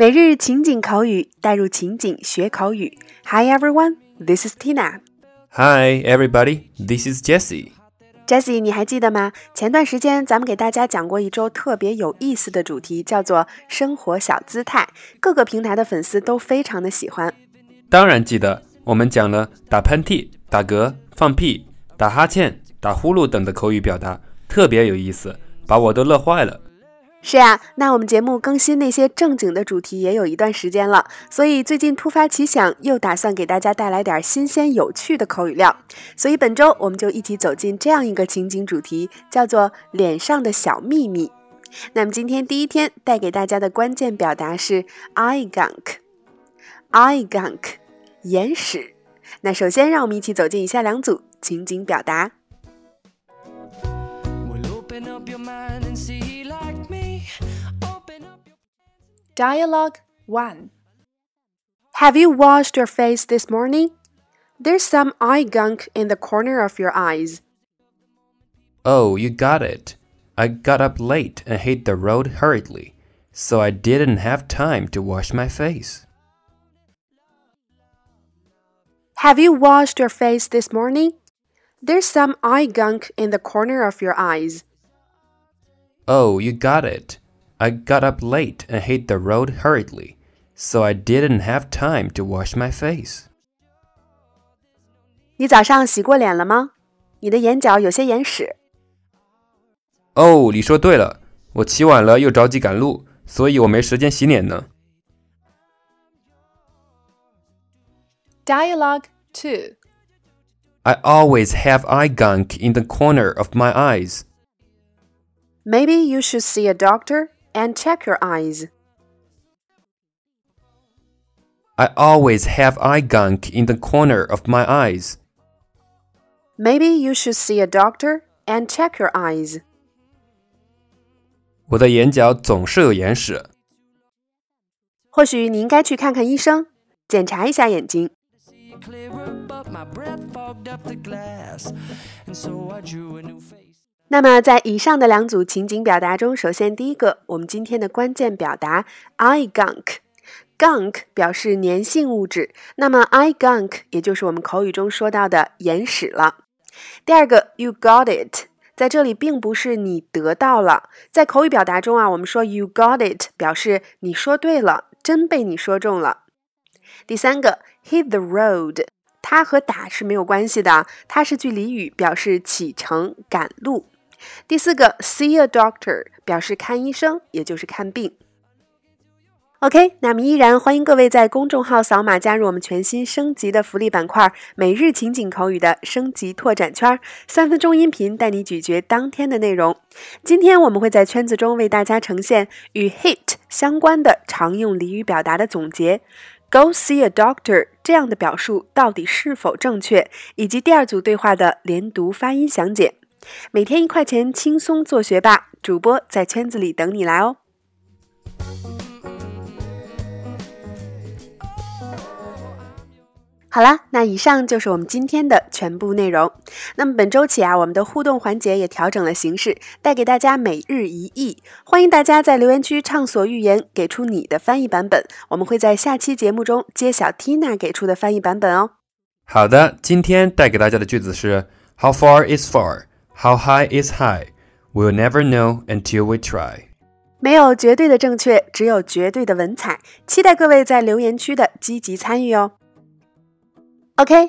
每日情景口语，带入情景学口语。Hi everyone, this is Tina. Hi everybody, this is Jessie. Jessie，你还记得吗？前段时间咱们给大家讲过一周特别有意思的主题，叫做“生活小姿态”，各个平台的粉丝都非常的喜欢。当然记得，我们讲了打喷嚏、打嗝、放屁、打哈欠、打呼噜等的口语表达，特别有意思，把我都乐坏了。是呀，那我们节目更新那些正经的主题也有一段时间了，所以最近突发奇想，又打算给大家带来点新鲜有趣的口语料。所以本周我们就一起走进这样一个情景主题，叫做“脸上的小秘密”。那么今天第一天带给大家的关键表达是 eye gunk，eye gunk，眼屎。那首先让我们一起走进以下两组情景表达。Dialogue 1 Have you washed your face this morning? There's some eye gunk in the corner of your eyes. Oh, you got it. I got up late and hit the road hurriedly, so I didn't have time to wash my face. Have you washed your face this morning? There's some eye gunk in the corner of your eyes. Oh, you got it. I got up late and hit the road hurriedly, so I didn't have time to wash my face. 你早上洗过脸了吗？你的眼角有些眼屎。哦，你说对了，我起晚了又着急赶路，所以我没时间洗脸呢。Dialogue 2 I always have eye gunk in the corner of my eyes. Maybe you should see a doctor and check your eyes. I always have eye gunk in the corner of my eyes. Maybe you should see a doctor and check your eyes. 我的眼角总是有眼屎。或许你应该去看看医生，检查一下眼睛。 那么，在以上的两组情景表达中，首先第一个，我们今天的关键表达，I gunk，gunk 表示粘性物质，那么 I gunk 也就是我们口语中说到的眼屎了。第二个，you got it，在这里并不是你得到了，在口语表达中啊，我们说 you got it 表示你说对了，真被你说中了。第三个，hit the road，它和打是没有关系的，它是句俚语，表示启程赶路。第四个，see a doctor 表示看医生，也就是看病。OK，那么依然欢迎各位在公众号扫码加入我们全新升级的福利板块——每日情景口语的升级拓展圈，三分钟音频带你咀嚼当天的内容。今天我们会在圈子中为大家呈现与 hit 相关的常用俚语表达的总结。Go see a doctor 这样的表述到底是否正确，以及第二组对话的连读发音详解。每天一块钱，轻松做学霸。主播在圈子里等你来哦。好啦，那以上就是我们今天的全部内容。那么本周起啊，我们的互动环节也调整了形式，带给大家每日一译。欢迎大家在留言区畅所欲言，给出你的翻译版本。我们会在下期节目中揭晓 Tina 给出的翻译版本哦。好的，今天带给大家的句子是：How far is far? How high is high? We'll never know until we try. 没有绝对的正确，只有绝对的文采。期待各位在留言区的积极参与哦。OK，